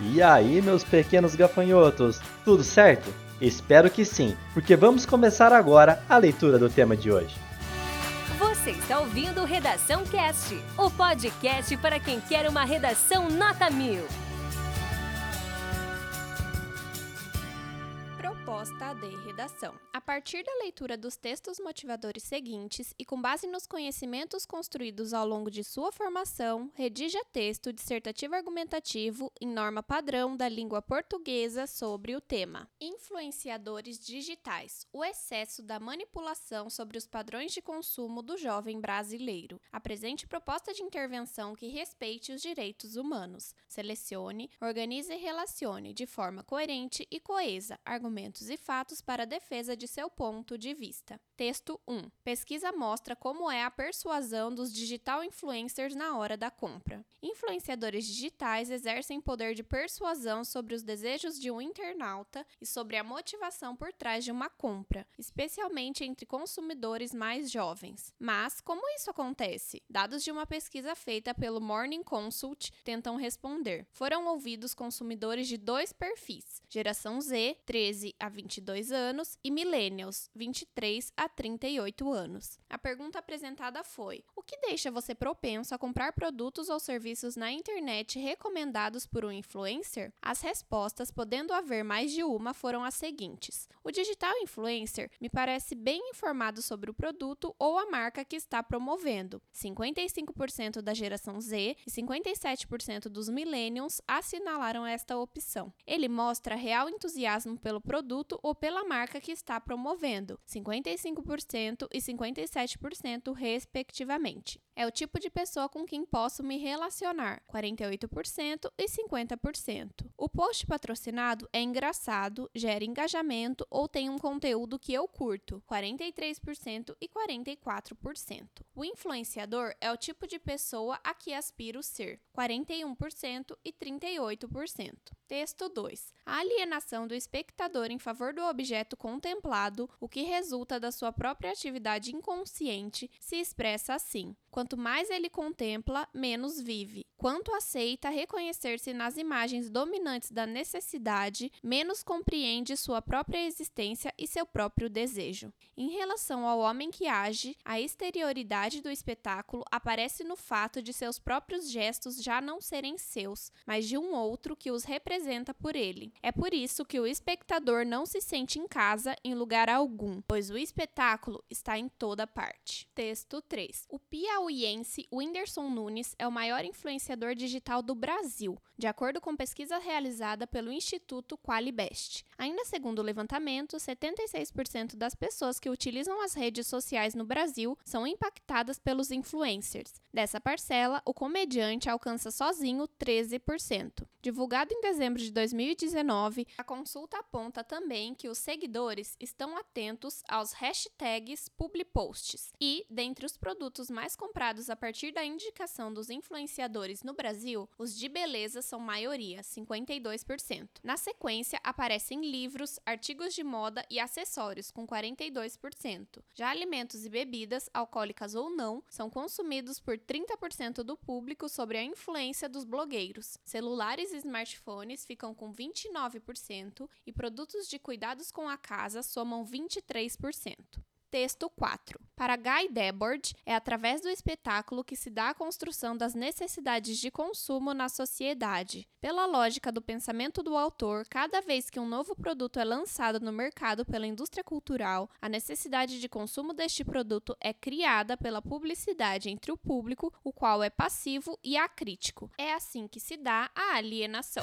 E aí, meus pequenos gafanhotos, tudo certo? Espero que sim, porque vamos começar agora a leitura do tema de hoje. Você está ouvindo Redação Cast, o podcast para quem quer uma redação nota mil. Proposta de redação. A partir da leitura dos textos motivadores seguintes e com base nos conhecimentos construídos ao longo de sua formação, redija texto dissertativo argumentativo em norma padrão da língua portuguesa sobre o tema. Influenciadores digitais: o excesso da manipulação sobre os padrões de consumo do jovem brasileiro. Apresente proposta de intervenção que respeite os direitos humanos. Selecione, organize e relacione de forma coerente e coesa argumentos e fatos para a defesa de seu ponto de vista. Texto 1. Pesquisa mostra como é a persuasão dos digital influencers na hora da compra. Influenciadores digitais exercem poder de persuasão sobre os desejos de um internauta e sobre a motivação por trás de uma compra, especialmente entre consumidores mais jovens. Mas como isso acontece? Dados de uma pesquisa feita pelo Morning Consult tentam responder. Foram ouvidos consumidores de dois perfis: geração Z, 13 a 22 anos, e millennials, 23 a 38 anos. A pergunta apresentada foi: o que deixa você propenso a comprar produtos ou serviços na internet recomendados por um influencer? As respostas, podendo haver mais de uma, foram as seguintes: o digital influencer me parece bem informado sobre o produto ou a marca que está promovendo. 55% da geração Z e 57% dos millennials assinalaram esta opção. Ele mostra real entusiasmo pelo produto ou pela marca que está promovendo, 55% e 57%, respectivamente. É o tipo de pessoa com quem posso me relacionar, 48% e 50%. O post patrocinado é engraçado, gera engajamento ou tem um conteúdo que eu curto, 43% e 44%. O influenciador é o tipo de pessoa a que aspiro ser, 41% e 38%. Texto 2. A alienação do espectador em favor do objeto contemplado, o que resulta da sua própria atividade inconsciente, se expressa assim: quanto mais ele contempla, menos vive. Quanto aceita reconhecer-se nas imagens dominantes da necessidade, menos compreende sua própria existência e seu próprio desejo. Em relação ao homem que age, a exterioridade do espetáculo aparece no fato de seus próprios gestos já não serem seus, mas de um outro que os representa por ele. É por isso que o espectador não se sente em casa em lugar algum, pois o espetáculo está em toda parte. Texto 3. O piauiense Whindersson Nunes é o maior influenciador digital do Brasil, de acordo com pesquisa realizada pelo Instituto Qualibest. Ainda segundo o levantamento, 76% das pessoas que utilizam as redes sociais no Brasil são impactadas pelos influencers. Dessa parcela, o comediante alcança sozinho 13%. Divulgado em dezembro de 2019, a consulta aponta também que os seguidores estão atentos aos hashtags publiposts e, dentre os produtos mais comprados a partir da indicação dos influenciadores no Brasil, os de beleza são maioria, 52%. Na sequência, aparecem livros, artigos de moda e acessórios, com 42%. Já alimentos e bebidas, alcoólicas ou não, são consumidos por 30% do público sobre a influência dos blogueiros. Celulares e smartphones ficam com 29% e produtos de cuidados com a casa somam 23%. Texto 4. Para Guy Debord, é através do espetáculo que se dá a construção das necessidades de consumo na sociedade. Pela lógica do pensamento do autor, cada vez que um novo produto é lançado no mercado pela indústria cultural, a necessidade de consumo deste produto é criada pela publicidade entre o público, o qual é passivo, e acrítico. É assim que se dá a alienação.